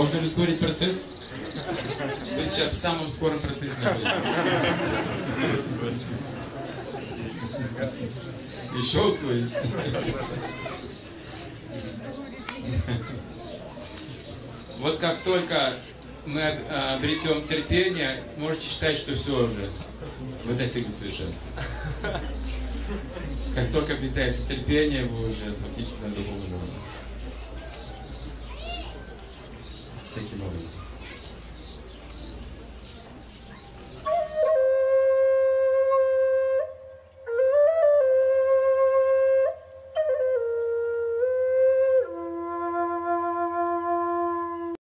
ускорить процесс? Вы сейчас в самом скором процессе находитесь. Еще ускорить? Вот как только мы обретем терпение, можете считать, что все уже. Вы достигли совершенства. Как только обретается терпение, вы уже фактически на духовном уровне. Thank you, Maurice.